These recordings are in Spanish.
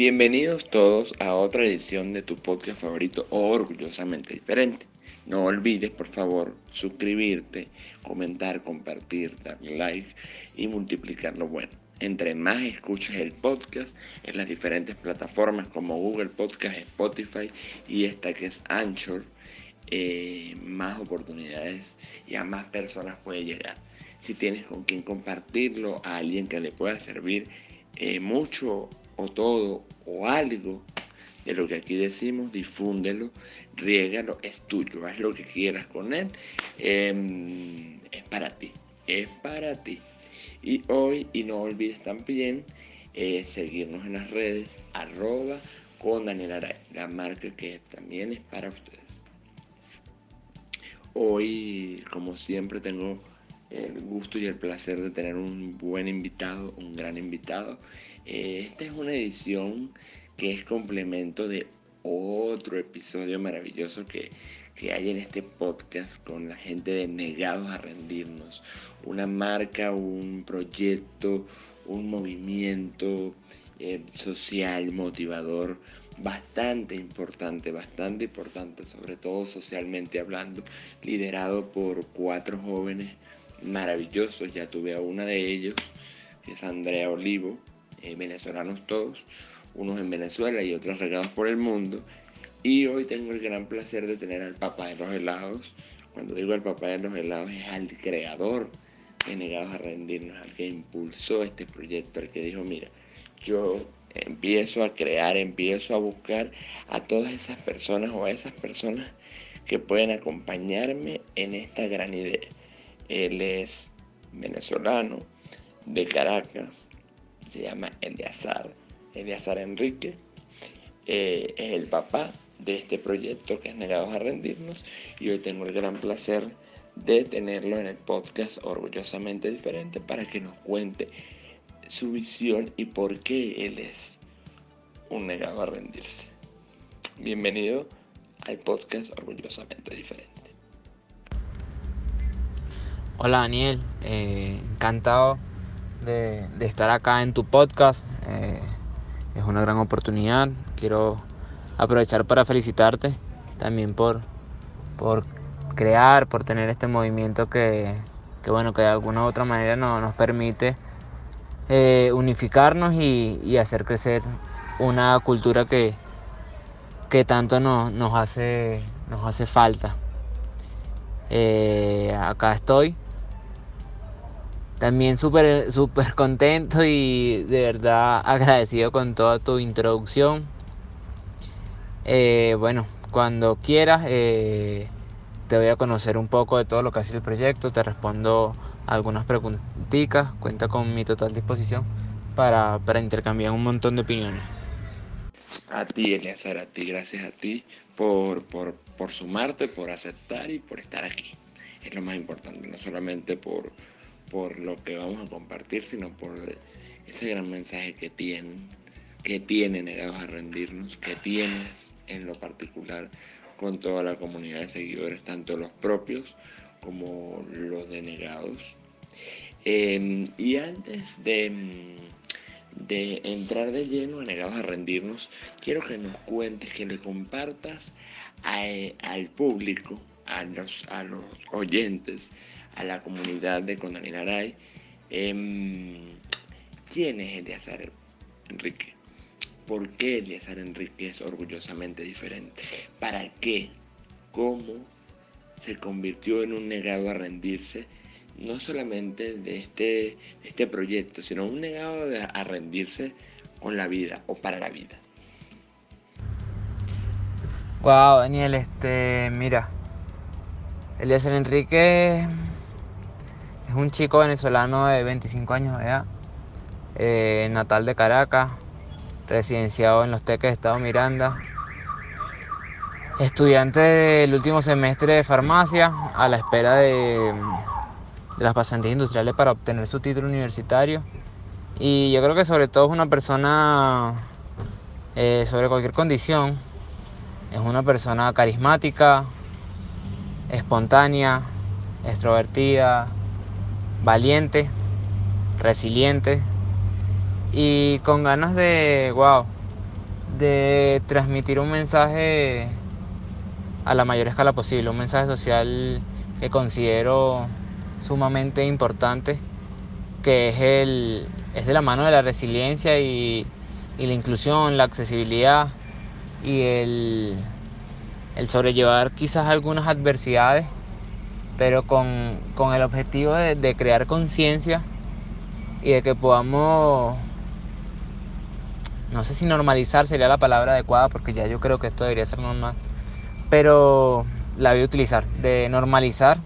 Bienvenidos todos a otra edición de tu podcast favorito Orgullosamente Diferente. No olvides, por favor, suscribirte, comentar, compartir, dar like y multiplicar lo bueno. Entre más escuches el podcast en las diferentes plataformas como Google Podcast, Spotify y esta que es Anchor, eh, más oportunidades y a más personas puede llegar. Si tienes con quien compartirlo, a alguien que le pueda servir eh, mucho o todo o algo de lo que aquí decimos, difúndelo, riégalo, es tuyo, haz lo que quieras con él, em, es para ti, es para ti. Y hoy, y no olvides también eh, seguirnos en las redes, arroba con Daniel Aray, la marca que también es para ustedes. Hoy, como siempre, tengo el gusto y el placer de tener un buen invitado, un gran invitado. Esta es una edición que es complemento de otro episodio maravilloso que, hay en este podcast con la gente de Negados a Rendirnos. Una marca, un proyecto, un movimiento eh, social, motivador, bastante importante, bastante importante, sobre todo socialmente hablando, liderado por cuatro jóvenes maravillosos. Ya tuve a una de ellos, que es Andrea Olivo, eh, venezolanos todos, unos en Venezuela y otros regados por el mundo. Y hoy tengo el gran placer de tener al papá de los helados. Cuando digo al papá de los helados es al creador de Negados a Rendirnos, al que impulsó este proyecto, al que dijo, mira, yo empiezo a crear, empiezo a buscar a todas esas personas o a esas personas que pueden acompañarme en esta gran idea. Él es venezolano, de Caracas, se llama Eleazar, Eleazar Enrique, eh, es el papá de este proyecto que es Negados a Rendirnos y hoy tengo el gran placer de tenerlo en el podcast Orgullosamente Diferente para que nos cuente su visión y por qué él es un negado a rendirse. Bienvenido al podcast Orgullosamente Diferente. Hola Daniel, eh, encantado de, estar acá en tu podcast. Eh, es una gran oportunidad. Quiero aprovechar para felicitarte también por, por crear, por tener este movimiento que, bueno, que de alguna u otra manera no, nos permite eh, unificarnos y, hacer crecer una cultura que, que tanto nos, nos, hace, nos hace falta. Eh, acá estoy también súper súper contento y de verdad agradecido con toda tu introducción. Eh, bueno, cuando quieras eh, te voy a conocer un poco de todo lo que hace el proyecto, te respondo algunas preguntitas, cuenta con mi total disposición para, para intercambiar un montón de opiniones. A ti, Eliazar, a ti, gracias a ti por, por, por sumarte, por aceptar y por estar aquí. Es lo más importante, no solamente por por lo que vamos a compartir, sino por ese gran mensaje que tienen, que tienen negados a rendirnos, que tienes en lo particular con toda la comunidad de seguidores, tanto los propios como los denegados. Em, y antes de, de entrar de lleno a negados a rendirnos, quiero que nos cuentes, que le compartas al público, a los, a los oyentes, a la comunidad de Condalinaray. Eh, ¿Quién es Eleazar Enrique? ¿Por qué Eleazar Enrique es orgullosamente diferente? ¿Para qué? ¿Cómo se convirtió en un negado a rendirse? No solamente de este, este proyecto, sino un negado a rendirse con la vida o para la vida. Wow, Daniel, este, mira, Eliezer Enrique es un chico venezolano de 25 años de edad, eh, natal de Caracas, residenciado en los Teques de Estado Miranda, estudiante del último semestre de farmacia a la espera de, de las pasantías industriales para obtener su título universitario. Y yo creo que sobre todo es una persona, eh, sobre cualquier condición, es una persona carismática, espontánea, extrovertida, valiente, resiliente y con ganas de, wow, de transmitir un mensaje a la mayor escala posible, un mensaje social que considero sumamente importante, que es, el, es de la mano de la resiliencia y, la inclusión, la accesibilidad y el, sobrellevar quizás algunas adversidades, pero con, el objetivo de, de crear conciencia y de que podamos, no sé si normalizar sería la palabra adecuada, porque ya yo creo que esto debería ser normal, pero la voy a utilizar, de normalizar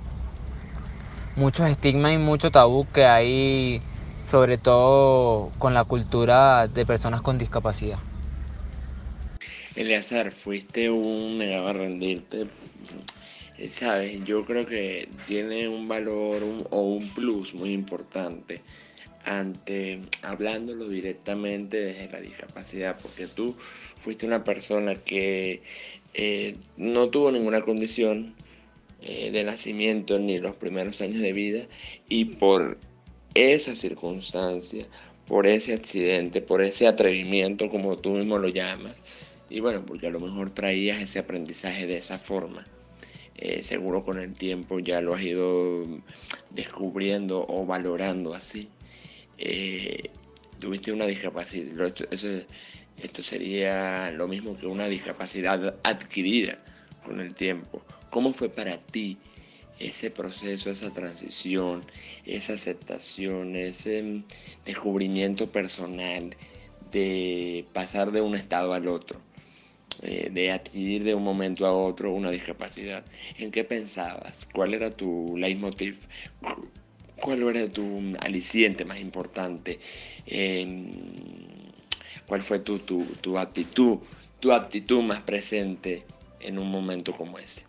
muchos estigmas y mucho tabú que hay, sobre todo con la cultura de personas con discapacidad. Eleazar, fuiste un negado a rendirte. Sabes, yo creo que tiene un valor o un plus muy importante ante hablándolo directamente desde la discapacidad, porque tú fuiste una persona que eh, no tuvo ninguna condición eh, de nacimiento ni los primeros años de vida y por esa circunstancia, por ese accidente, por ese atrevimiento como tú mismo lo llamas, y bueno, porque a lo mejor traías ese aprendizaje de esa forma. Eh, seguro con el tiempo ya lo has ido descubriendo o valorando así. tuviste una discapacidad. Esto sería lo mismo que una discapacidad adquirida con el tiempo. ¿Cómo fue para ti ese proceso, esa transición, esa aceptación, ese descubrimiento personal de pasar de un estado al otro? Eh, de adquirir de un momento a otro una discapacidad. ¿En qué pensabas? ¿Cuál era tu leitmotiv? ¿Cuál era tu aliciente más importante? cuál fue tu, tu, actitud, tu actitud más presente en un momento como ese.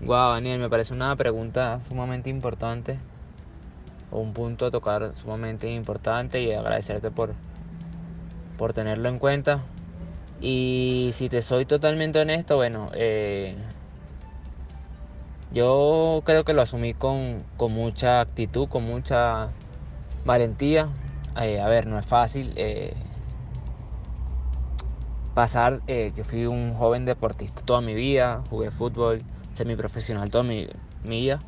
Wow, Daniel, me parece una pregunta sumamente importante un punto a tocar sumamente importante y agradecerte por, por tenerlo en cuenta. Y si te soy totalmente honesto, bueno, eh, yo creo que lo asumí con, con mucha actitud, con mucha valentía. Eh, a ver, no es fácil eh, pasar que fui un joven deportista toda mi vida, jugué fútbol semiprofesional toda mi, vida.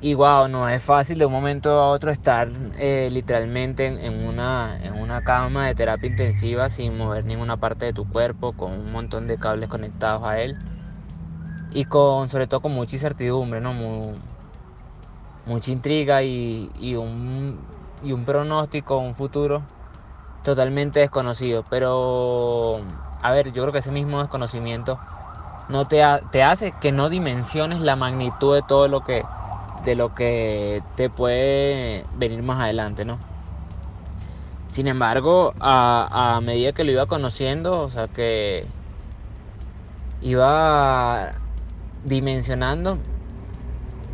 Y wow, no es fácil de un momento a otro estar literalmente en, una, en una cama de terapia intensiva sin mover ninguna parte de tu cuerpo, con un montón de cables conectados a él. Y con, sobre todo con mucha incertidumbre, ¿no? mucha intriga y, y un y un pronóstico, un futuro totalmente desconocido. Pero, a ver, yo creo que ese mismo desconocimiento no te, te hace que no dimensiones la magnitud de todo lo que, de lo que te puede venir más adelante, ¿no? Sin embargo, a, medida que lo iba conociendo, o sea que iba dimensionando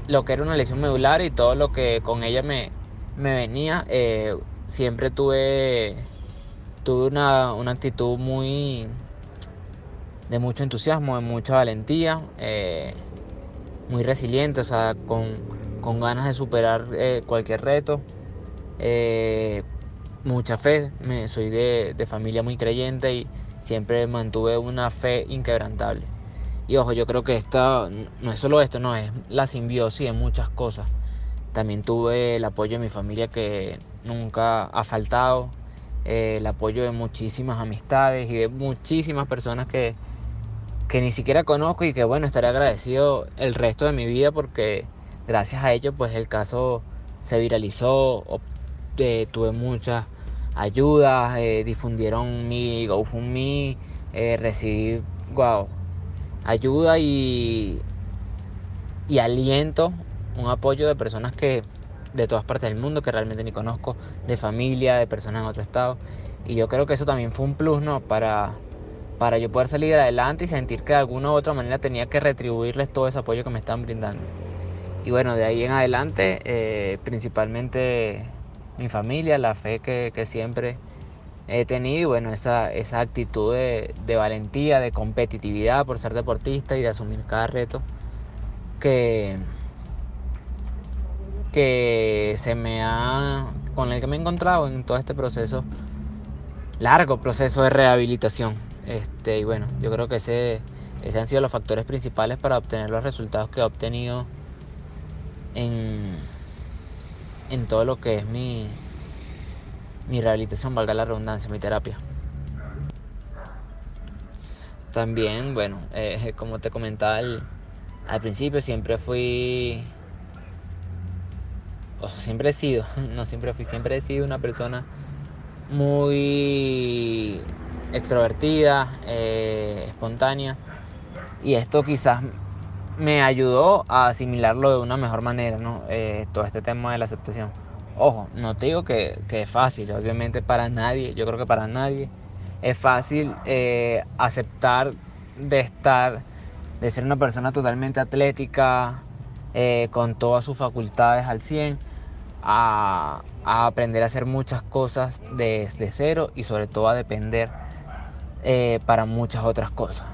lo que era una lesión medular y todo lo que con ella me, me venía, eh, siempre tuve, tuve una, actitud muy de mucho entusiasmo, de mucha valentía, eh, muy resiliente, o sea, con, ganas de superar eh, cualquier reto, mucha fe, me, soy de, de familia muy creyente y siempre mantuve una fe inquebrantable. Y ojo, yo creo que esta no es solo esto, no, es la simbiosis de muchas cosas. También tuve el apoyo de mi familia que nunca ha faltado, eh, el apoyo de muchísimas amistades y de muchísimas personas que, que ni siquiera conozco y que bueno, estaré agradecido el resto de mi vida porque gracias a ellos pues el caso se viralizó, eh, tuve muchas ayudas, eh, difundieron mi GoFundMe, recibí wow, ayuda y, y aliento un apoyo de personas que, de todas partes del mundo que realmente ni conozco, de familia, de personas en otro estado. Y yo creo que eso también fue un plus, ¿no? Para, para yo poder salir adelante y sentir que de alguna u otra manera tenía que retribuirles todo ese apoyo que me están brindando. Y bueno, de ahí en adelante, eh, principalmente mi familia, la fe que, que, siempre he tenido y bueno, esa, esa actitud de, de, valentía, de competitividad por ser deportista y de asumir cada reto que, que se me ha, con el que me he encontrado en todo este proceso, largo proceso de rehabilitación. Este, y bueno, yo creo que ese, ese han sido los factores principales para obtener los resultados que he obtenido en, en todo lo que es mi, mi rehabilitación, valga la redundancia, mi terapia. También, bueno, eh, como te comentaba al, al, principio, siempre fui, o siempre he sido, no siempre fui, siempre he sido una persona muy extrovertida, eh, espontánea, y esto quizás me ayudó a asimilarlo de una mejor manera, ¿no? Eh, todo este tema de la aceptación. Ojo, no te digo que, es fácil, obviamente para nadie, yo creo que para nadie es fácil eh, aceptar de estar, de ser una persona totalmente atlética, eh, con todas sus facultades al 100, a, a, aprender a hacer muchas cosas desde cero y sobre todo a depender para muchas otras cosas.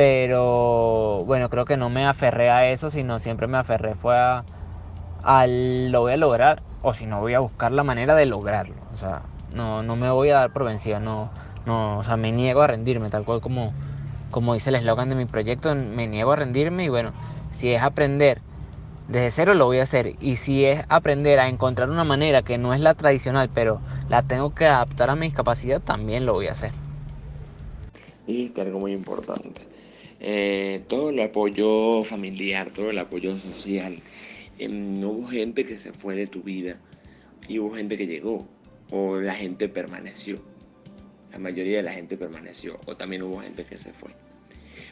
Pero bueno, creo que no me aferré a eso, sino siempre me aferré fue a, lo voy a lograr o si no voy a buscar la manera de lograrlo. O sea, no, no me voy a dar por vencida, no, no, o sea, me niego a rendirme, tal cual como, como dice el eslogan de mi proyecto, me niego a rendirme y bueno, si es aprender desde cero lo voy a hacer y si es aprender a encontrar una manera que no es la tradicional, pero la tengo que adaptar a mi discapacidad, también lo voy a hacer. Y algo muy importante eh, todo el apoyo familiar, todo el apoyo social. No hubo gente que se fue de tu vida y hubo gente que llegó o la gente permaneció. La mayoría de la gente permaneció o también hubo gente que se fue.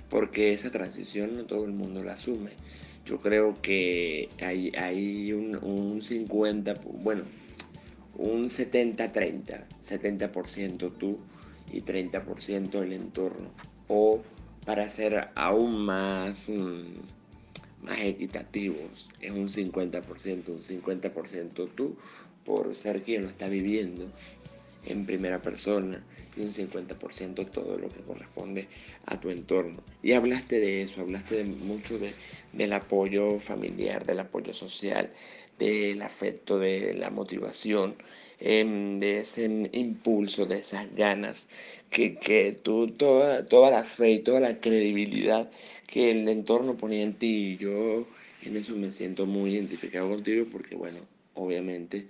Porque esa transición no todo el mundo la asume. Yo creo que hay, un 50, bueno, un 70-30, 70%, tú y 30% el entorno. O para ser aún más, mm, más equitativos. Es un 50%, un 50% tú por ser quien lo está viviendo en primera persona y un 50% todo lo que corresponde a tu entorno. Y hablaste de eso, hablaste de mucho de, del apoyo familiar, del apoyo social, del afecto, de la motivación, em, de ese impulso, de esas ganas que, tú, toda, toda la fe y toda la credibilidad que el entorno ponía en ti. Y yo en eso me siento muy identificado contigo porque, bueno, obviamente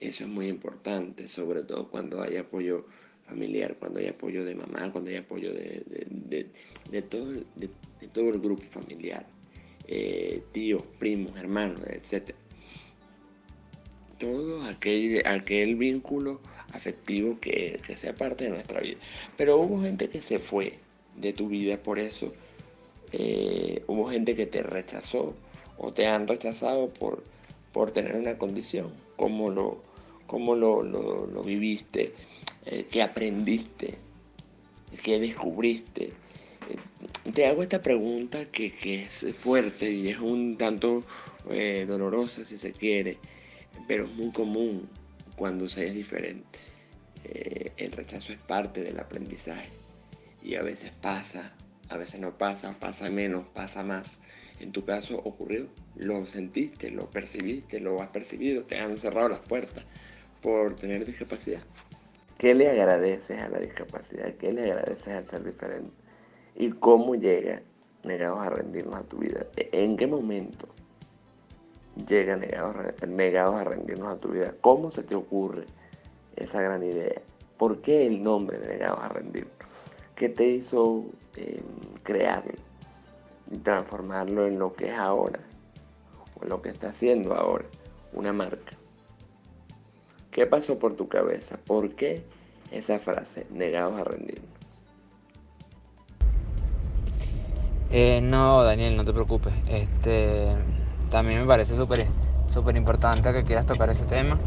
eso es muy importante, sobre todo cuando hay apoyo familiar, cuando hay apoyo de mamá, cuando hay apoyo de, todo, de, todo el grupo familiar, eh, tíos, primos, hermanos, etc. Todo aquel, aquel vínculo afectivo que, sea parte de nuestra vida. Pero hubo gente que se fue de tu vida por eso. Eh, hubo gente que te rechazó o te han rechazado por, por tener una condición. ¿Cómo lo, cómo lo, lo, viviste? Eh, ¿Qué aprendiste? ¿Qué descubriste? Eh, te hago esta pregunta que, que, es fuerte y es un tanto dolorosa si se quiere, pero es muy común cuando se es diferente. Eh, el rechazo es parte del aprendizaje y a veces pasa, a veces no pasa, pasa menos, pasa más. En tu caso ocurrió, lo sentiste, lo percibiste, lo has percibido, te han cerrado las puertas por tener discapacidad. ¿Qué le agradeces a la discapacidad? ¿Qué le agradeces al ser diferente? ¿Y cómo llega negados a rendirnos a tu vida? ¿En qué momento llega negados, negados a rendirnos a tu vida? ¿Cómo se te ocurre? esa gran idea? ¿Por qué el nombre de Negados a Rendir? ¿Qué te hizo em, crearlo y transformarlo en lo que es ahora? O en lo que está haciendo ahora, una marca. ¿Qué pasó por tu cabeza? ¿Por qué esa frase, negados a rendirnos? Eh, no, Daniel, no te preocupes. Este, también me parece súper súper importante que quieras tocar ese tema.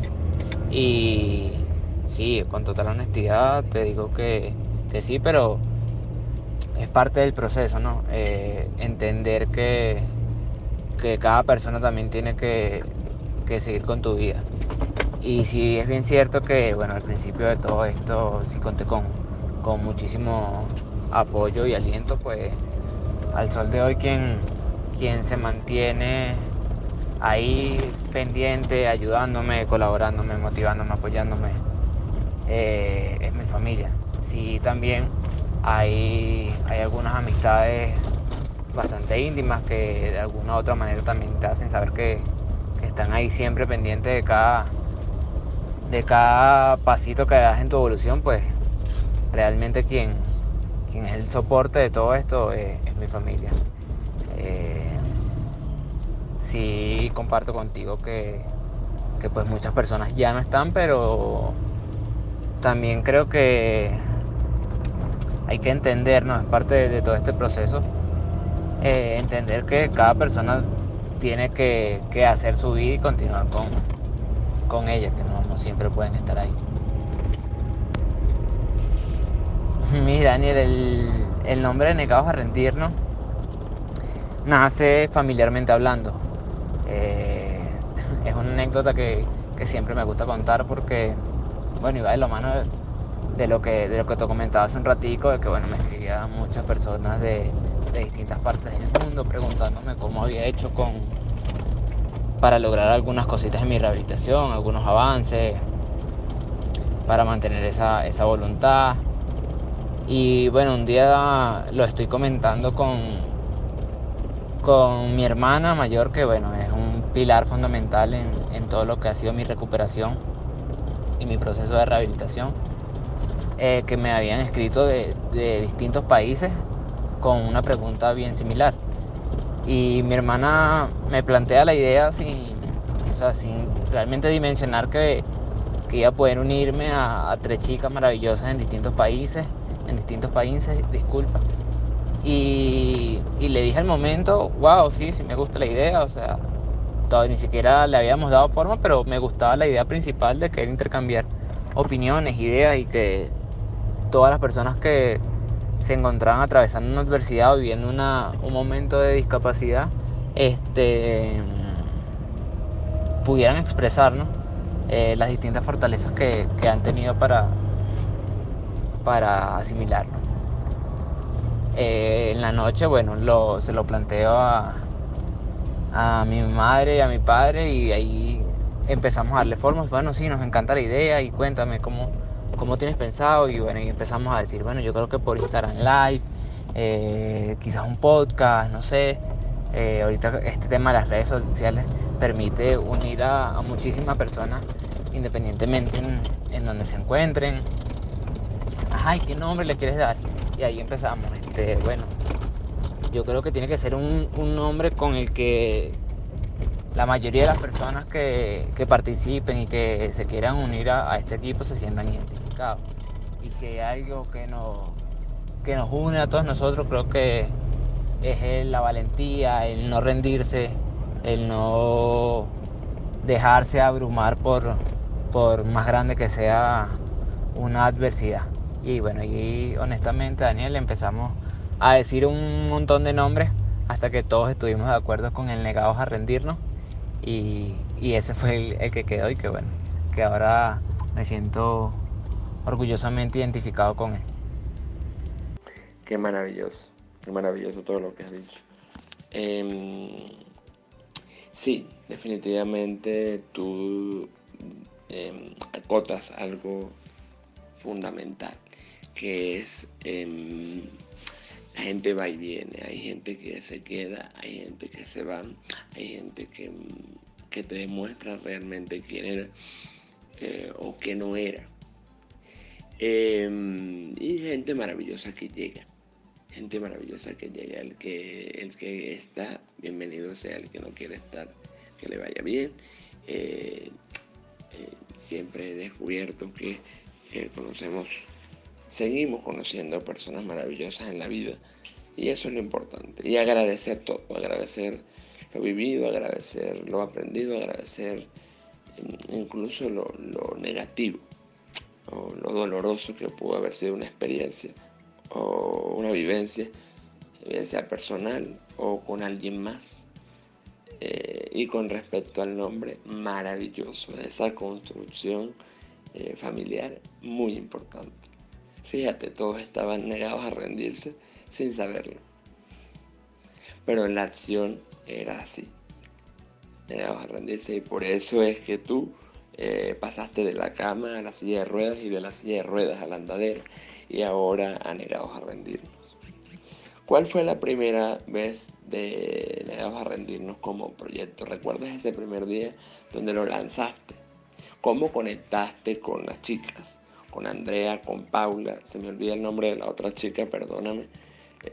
Y sí, con total honestidad te digo que, sí, pero es parte del proceso, ¿no? Eh, entender que, que cada persona también tiene que, que seguir con tu vida. Y sí es bien cierto que, bueno, al principio de todo esto sí conté con, con muchísimo apoyo y aliento, pues al sol de hoy quien, quien se mantiene ahí pendiente, ayudándome, colaborándome, motivándome, apoyándome, eh, es mi familia. Sí, también hay, hay algunas amistades bastante íntimas que de alguna u otra manera también te hacen saber que, están ahí siempre pendientes de cada, de cada pasito que das en tu evolución, pues realmente quien, quien es el soporte de todo esto es, mi familia. Eh, sí comparto contigo que, pues muchas personas ya no están, pero también creo que hay que entender, ¿no? Es parte de, todo este proceso, eh, entender que cada persona tiene que, hacer su vida y continuar con, con ella, que no, siempre pueden estar ahí. Mira, Daniel, el, el nombre de Negados a Rendirnos nace familiarmente hablando. Eh, es una anécdota que, siempre me gusta contar porque, bueno, iba de la mano de, lo que, de lo que te comentaba hace un ratico, de que, bueno, me escribían muchas personas de, distintas partes del mundo preguntándome cómo había hecho con para lograr algunas cositas en mi rehabilitación, algunos avances, para mantener esa, esa voluntad. Y bueno, un día lo estoy comentando con, con mi hermana mayor, que bueno, es pilar fundamental en, todo lo que ha sido mi recuperación y mi proceso de rehabilitación, eh, que me habían escrito de, distintos países con una pregunta bien similar. Y mi hermana me plantea la idea sin, sin realmente dimensionar que, que iba a poder unirme a, tres chicas maravillosas en distintos países, en distintos países, disculpa y, le dije al momento, wow, sí, sí me gusta la idea, o sea, ni siquiera le habíamos dado forma, pero me gustaba la idea principal de querer intercambiar opiniones, ideas y que todas las personas que se encontraban atravesando una adversidad o viviendo un momento de discapacidad, este, pudieran expresar eh, las distintas fortalezas que, han tenido para, para asimilarlo. Eh, en la noche, bueno, se lo planteo a, a mi madre y a mi padre y ahí empezamos a darle formas. Bueno, sí, nos encanta la idea y cuéntame cómo, cómo tienes pensado. Y bueno, y empezamos a decir, bueno, yo creo que por Instagram Live, eh, quizás un podcast, no sé. Eh, ahorita este tema de las redes sociales permite unir a, muchísimas personas independientemente en, en donde se encuentren. Ajá, ¿y qué nombre le quieres dar? Y ahí empezamos. Este, bueno, yo creo que tiene que ser un, nombre con el que la mayoría de las personas que, participen y que se quieran unir a, este equipo se sientan identificados. Y si hay algo que nos, que nos une a todos nosotros, creo que es la valentía, el no rendirse, el no dejarse abrumar por, por más grande que sea una adversidad. Y bueno, y honestamente, Daniel, empezamos a decir un montón de nombres hasta que todos estuvimos de acuerdo con el negados a rendirnos. Y, ese fue el, que quedó y que bueno, que ahora me siento orgullosamente identificado con él. Qué maravilloso, qué maravilloso todo lo que has dicho. Em, sí, definitivamente tú em, acotas algo fundamental que es em, la gente va y viene, hay gente que se queda, hay gente que se va, hay gente que, que te demuestra realmente quién era eh, o qué no era. Em, y gente maravillosa que llega, gente maravillosa que llega, el que, el que está, bienvenido sea, el que no quiere estar, que le vaya bien. Eh, eh, siempre he descubierto que conocemos seguimos conociendo personas maravillosas en la vida. Y eso es lo importante. Y agradecer todo, agradecer lo vivido, agradecer lo aprendido, agradecer incluso lo, negativo o lo doloroso que pudo haber sido una experiencia o una vivencia, sea personal o con alguien más. Eh, y con respecto al nombre, maravilloso, esa construcción eh, familiar muy importante. Fíjate, todos estaban negados a rendirse sin saberlo. Pero la acción era así. Negados a rendirse y por eso es que tú eh, pasaste de la cama a la silla de ruedas y de la silla de ruedas a la andadera y ahora a negados a rendirnos. ¿Cuál fue la primera vez de Negados a Rendirnos como proyecto? ¿Recuerdas ese primer día donde lo lanzaste? ¿Cómo conectaste con las chicas? Con Andrea, con Paula, se me olvida el nombre de la otra chica, perdóname.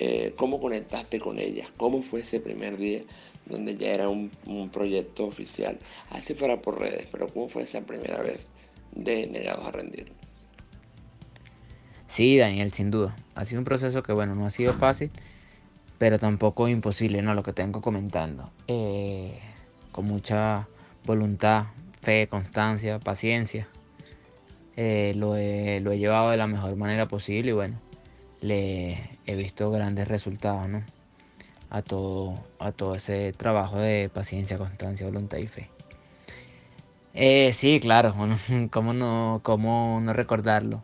Eh, ¿Cómo conectaste con ellas? ¿Cómo fue ese primer día donde ya era un, un proyecto oficial? Así fuera por redes, pero ¿cómo fue esa primera vez de Negados a Rendirnos? Sí, Daniel, sin duda. Ha sido un proceso que, bueno, no ha sido fácil, pero tampoco imposible, ¿no? Lo que tengo comentando. Eh, con mucha voluntad, fe, constancia, paciencia. Eh, lo, he, lo he llevado de la mejor manera posible y bueno, le he visto grandes resultados, ¿no? A todo, a todo ese trabajo de paciencia, constancia, voluntad y fe. Eh, sí, claro, ¿cómo no, cómo no recordarlo?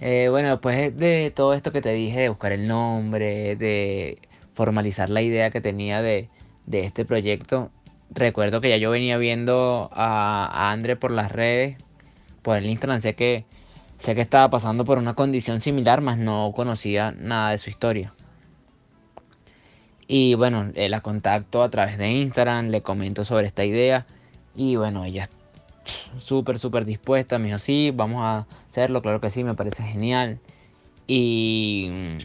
Eh, bueno, después de todo esto que te dije, de buscar el nombre, de formalizar la idea que tenía de, este proyecto, recuerdo que ya yo venía viendo a, a André por las redes, por el Instagram, sé que, sé que estaba pasando por una condición similar, mas no conocía nada de su historia. Y bueno, eh, la contacto a través de Instagram, le comento sobre esta idea y bueno, ella súper, súper dispuesta. Me dijo, sí, vamos a hacerlo, claro que sí, me parece genial. Y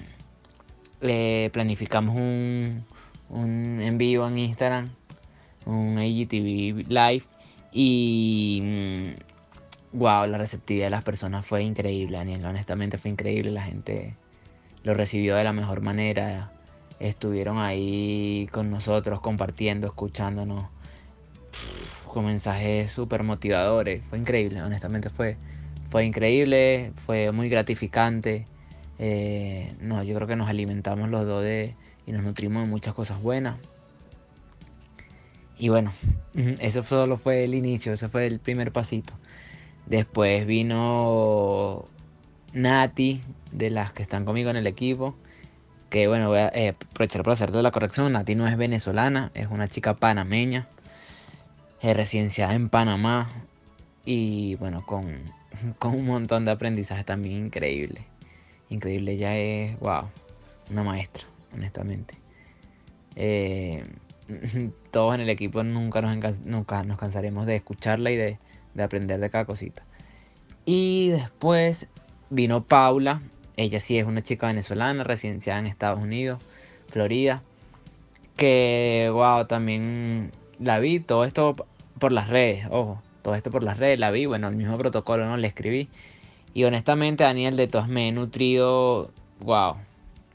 le planificamos un, un en vivo en Instagram, un IGTV live. Y wow, la receptividad de las personas fue increíble, Daniel. Honestamente fue increíble. La gente lo recibió de la mejor manera. Estuvieron ahí con nosotros, compartiendo, escuchándonos con mensajes súper motivadores. Fue increíble, honestamente fue, fue increíble, fue muy gratificante. Eh, no, yo creo que nos alimentamos los dos de, y nos nutrimos de muchas cosas buenas. Y bueno, eso solo fue el inicio, ese fue el primer pasito. Después vino Nati, de las que están conmigo en el equipo. Que bueno, voy a eh, aprovechar para hacerte la corrección. Nati no es venezolana, es una chica panameña residenciada en Panamá y bueno, con, un montón de aprendizaje también increíble. Increíble, ella es, wow, una maestra, honestamente. Eh, todos en el equipo nunca nos, nunca nos cansaremos de escucharla y de, de aprender de cada cosita. Y después vino Paula, ella sí es una chica venezolana, residenciada en Estados Unidos, Florida, que, wow, también la vi, todo esto por las redes, ojo, todo esto por las redes, la vi, bueno, el mismo protocolo, ¿no? Le escribí. Y honestamente, Daniel, de todas me he nutrido, wow,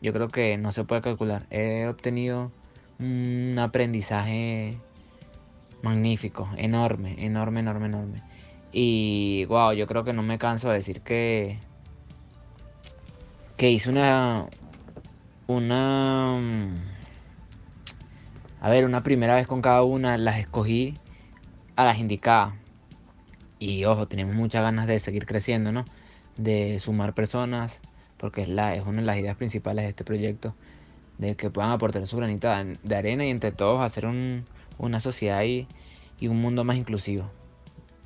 yo creo que no se puede calcular. He obtenido un aprendizaje magnífico, enorme, enorme, enorme, enorme. Y wow, yo creo que no me canso de decir que que hice una una a ver, una primera vez con cada una, las escogí a las indicadas. Y ojo, tenemos muchas ganas de seguir creciendo, ¿no? De sumar personas, porque es, la, es una de las ideas principales de este proyecto, de que puedan aportar su granita de arena y entre todos hacer una sociedad y, y un mundo más inclusivo.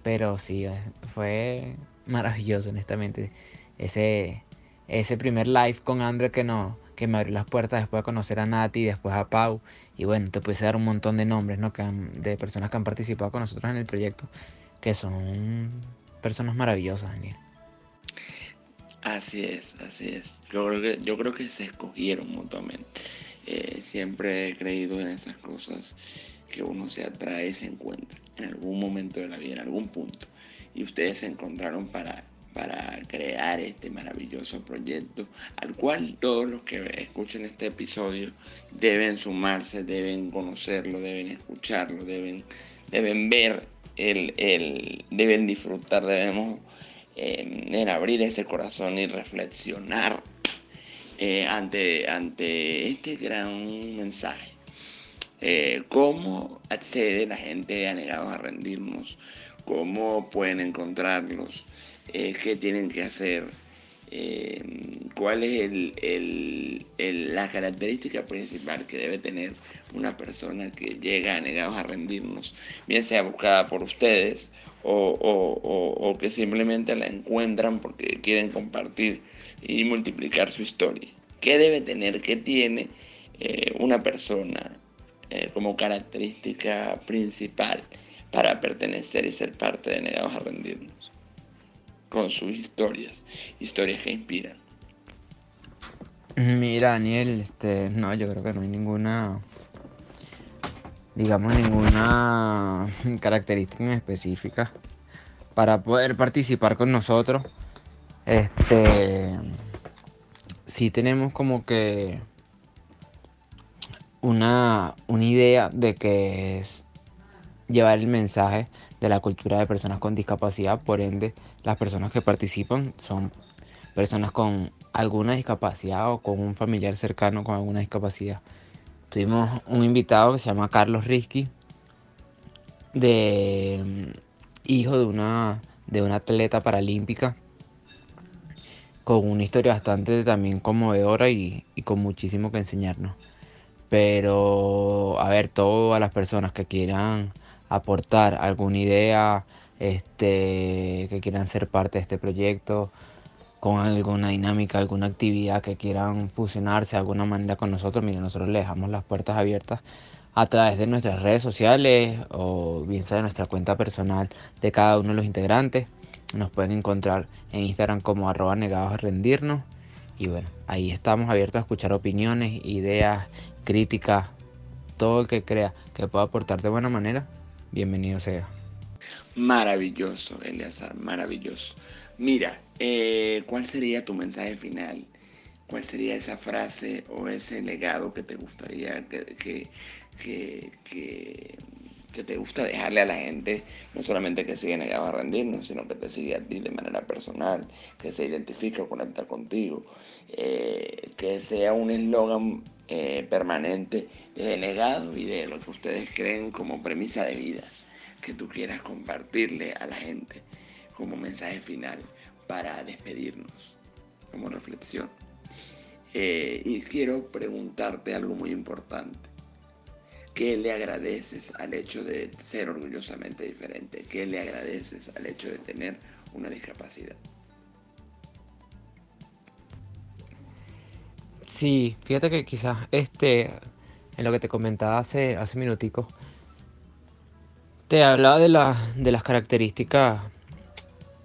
Pero sí, eh, fue maravilloso, honestamente. Ese, ese primer live con André que, no, que me abrió las puertas después de conocer a Nati y después a Pau y bueno, te puedes dar un montón de nombres, ¿no? Que de personas que han participado con nosotros en el proyecto, que son personas maravillosas, Daniel. Así es, así es. Yo creo que, yo creo que se escogieron mutuamente. Eh, siempre he creído en esas cosas que uno se atrae, se encuentra en algún momento de la vida, en algún punto. Y ustedes se encontraron para, para crear este maravilloso proyecto al cual todos los que escuchen este episodio deben sumarse, deben conocerlo, deben escucharlo, deben, deben ver, el, deben disfrutar, debemos eh, abrir ese corazón y reflexionar eh, ante, ante este gran mensaje. Eh, ¿Cómo accede la gente a negados a rendirnos? ¿Cómo pueden encontrarlos? eh, qué tienen que hacer, eh, cuál es el, la característica principal que debe tener una persona que llega a negados a rendirnos, bien sea buscada por ustedes o, que simplemente la encuentran porque quieren compartir y multiplicar su historia. ¿Qué debe tener, qué tiene eh, una persona eh, como característica principal para pertenecer y ser parte de negados a rendirnos? con sus historias, historias que inspiran. Mira, Daniel, este, no, yo creo que no hay ninguna, digamos, ninguna característica específica para poder participar con nosotros. Este, sí tenemos como que una, una idea de que es llevar el mensaje de la cultura de personas con discapacidad, por ende las personas que participan son personas con alguna discapacidad o con un familiar cercano con alguna discapacidad. Tuvimos un invitado que se llama Carlos Risky, de mm, hijo de una, de una atleta paralímpica, con una historia bastante también conmovedora y, y con muchísimo que enseñarnos. Pero, a ver, todas las personas que quieran aportar alguna idea, este, que quieran ser parte de este proyecto, con alguna dinámica, alguna actividad que quieran fusionarse de alguna manera con nosotros, miren, nosotros les dejamos las puertas abiertas a través de nuestras redes sociales o bien sea de nuestra cuenta personal de cada uno de los integrantes. Nos pueden encontrar en Instagram como arroba negados a rendirnos. Y bueno, ahí estamos abiertos a escuchar opiniones, ideas, críticas, todo el que crea que pueda aportar de buena manera bienvenido sea. Maravilloso, Eleazar, maravilloso. Mira, eh, ¿cuál sería tu mensaje final? ¿Cuál sería esa frase o ese legado que te gustaría que, que, que, te gusta dejarle a la gente? No solamente que siga negado a rendirnos, sino que te siga a ti de manera personal, que se identifique o conecta contigo. Eh, que sea un eslogan eh, permanente de legado y de lo que ustedes creen como premisa de vida que tú quieras compartirle a la gente como mensaje final para despedirnos, como reflexión. Eh, y quiero preguntarte algo muy importante. ¿Qué le agradeces al hecho de ser orgullosamente diferente? ¿Qué le agradeces al hecho de tener una discapacidad? Sí, fíjate que quizás este, en lo que te comentaba hace, hace minutico, te hablaba de, de las características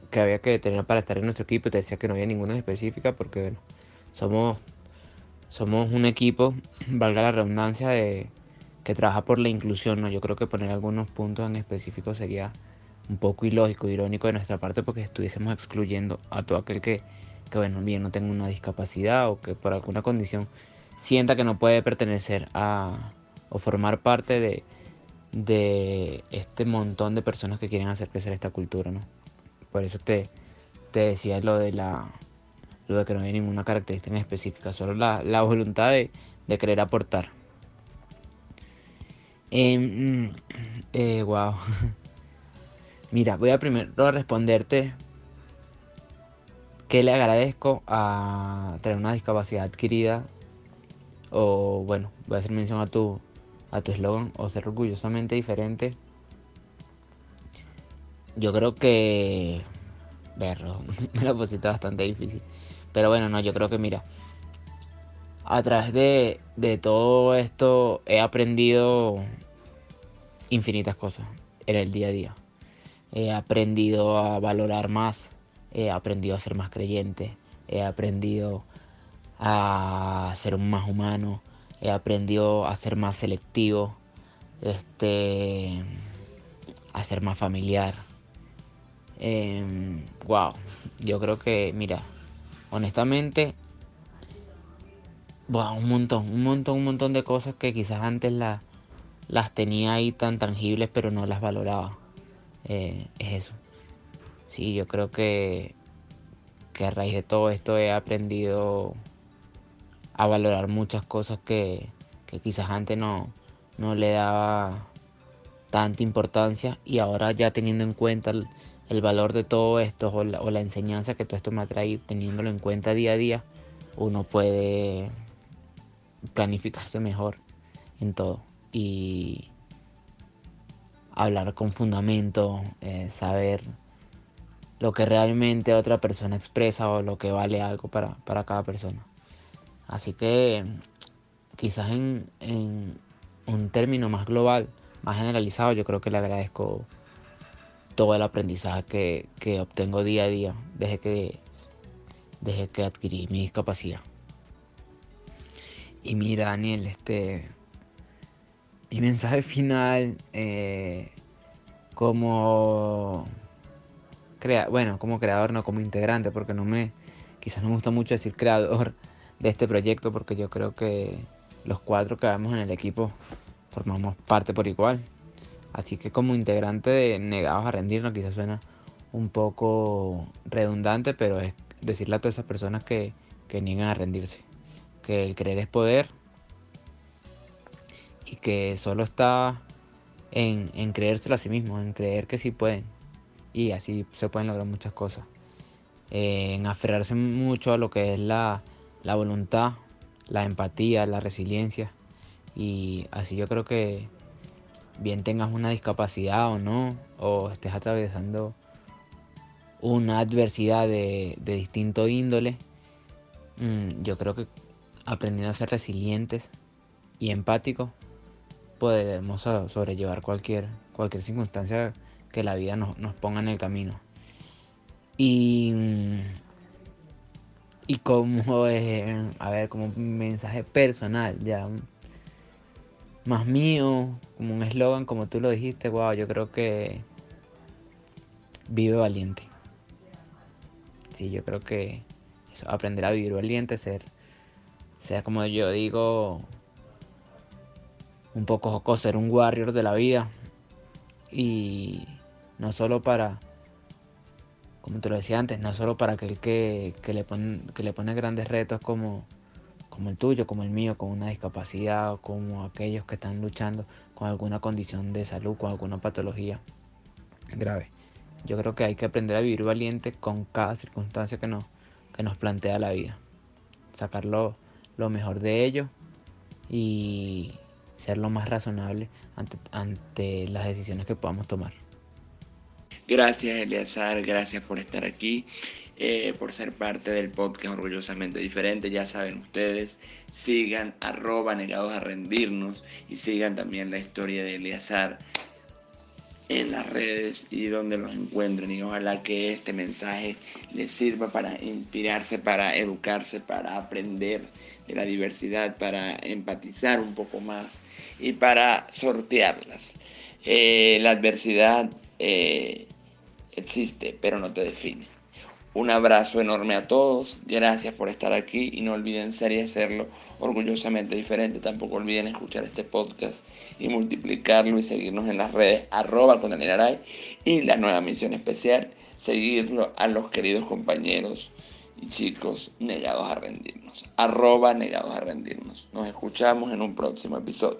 que había que tener para estar en nuestro equipo te decía que no había ninguna específica porque bueno, somos, somos un equipo, valga la redundancia, de, que trabaja por la inclusión. ¿no? Yo creo que poner algunos puntos en específico sería un poco ilógico, irónico de nuestra parte porque estuviésemos excluyendo a todo aquel que que bueno, bien no tenga una discapacidad o que por alguna condición sienta que no puede pertenecer a o formar parte de, de este montón de personas que quieren hacer crecer esta cultura, ¿no? Por eso te, te decía lo de la lo de que no hay ninguna característica en específica, solo la, la voluntad de, de, querer aportar. Eh, eh, wow. Mira, voy a primero responderte ¿Qué le agradezco a tener una discapacidad adquirida? O bueno, voy a hacer mención a tu a tu eslogan o ser orgullosamente diferente. Yo creo que verlo, me lo pusiste bastante difícil. Pero bueno, no, yo creo que mira, a través de, de todo esto he aprendido infinitas cosas en el día a día. He aprendido a valorar más he aprendido a ser más creyente, he aprendido a ser más humano, he aprendido a ser más selectivo, este, a ser más familiar. wow, em, yo creo que, mira, honestamente, wow, un montón, un montón, un montón de cosas que quizás antes las tenía ahí tan tangibles, pero no las valoraba. Eh, es eso. Sí, yo creo que, que a raíz de todo esto he aprendido a valorar muchas cosas que, que quizás antes no, no le daba tanta importancia y ahora ya teniendo en cuenta el, valor de todo esto o la, enseñanza que todo esto me ha traído, teniéndolo en cuenta día a día, uno puede planificarse mejor en todo y hablar con fundamento, eh, saber lo que realmente otra persona expresa o lo que vale algo para, cada persona. Así que quizás en, en un término más global, más generalizado, yo creo que le agradezco todo el aprendizaje que, obtengo día a día desde que, desde que adquirí mi discapacidad. Y mira, Daniel, este. Mi mensaje final, eh, como. Crea, bueno, como creador, no como integrante, porque no me. Quizás no me gusta mucho decir creador de este proyecto, porque yo creo que los cuatro que vemos en el equipo formamos parte por igual. Así que como integrante Negados a Rendirnos, quizás suena un poco redundante, pero es decirle a todas esas personas que, que niegan a rendirse. Que el creer es poder y que solo está en, en creérselo a sí mismo, en creer que sí pueden. Y así se pueden lograr muchas cosas. en aferrarse mucho a lo que es la, la voluntad, la empatía, la resiliencia. Y así yo creo que bien tengas una discapacidad o no, o estés atravesando una adversidad de, distinto índole, mm, yo creo que aprendiendo a ser resilientes y empáticos, podemos sobrellevar cualquier, cualquier circunstancia que la vida nos, nos ponga en el camino. Y y como, eh, a ver, como un mensaje personal, ya más mío, como un eslogan, como tú lo dijiste, wow, yo creo que vive valiente. Sí, yo creo que aprender a vivir valiente, ser, sea como yo digo, un poco jocoso, ser un warrior de la vida. Y no solo para como te lo decía antes, no solo para aquel que, le, pone, que le grandes retos como, como el tuyo, como el mío, con una discapacidad, o como aquellos que están luchando con alguna condición de salud, con alguna patología grave. Yo creo que hay que aprender a vivir valiente con cada circunstancia que nos, que nos plantea la vida. Sacar lo, mejor de ello y ser lo más razonable ante, ante las decisiones que podamos tomar. Gracias, Eleazar, gracias por estar aquí, eh, por ser parte del podcast Orgullosamente Diferente. Ya saben ustedes, sigan arroba negados a rendirnos y sigan también la historia de Eleazar en las redes y donde los encuentren y ojalá que este mensaje les sirva para inspirarse, para educarse, para aprender de la diversidad, para empatizar un poco más y para sortearlas. Eh, la adversidad eh, existe, pero no te define. Un abrazo enorme a todos, gracias por estar aquí y no olviden ser y hacerlo orgullosamente diferente. Tampoco olviden escuchar este podcast y multiplicarlo y seguirnos en las redes arroba con Aray y la nueva misión especial, seguirlo a los queridos compañeros y chicos negados a rendirnos. Arroba negados a rendirnos. Nos escuchamos en un próximo episodio.